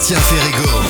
Tiens, fait.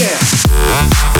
Hands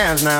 Clap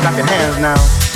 Clap your hands now.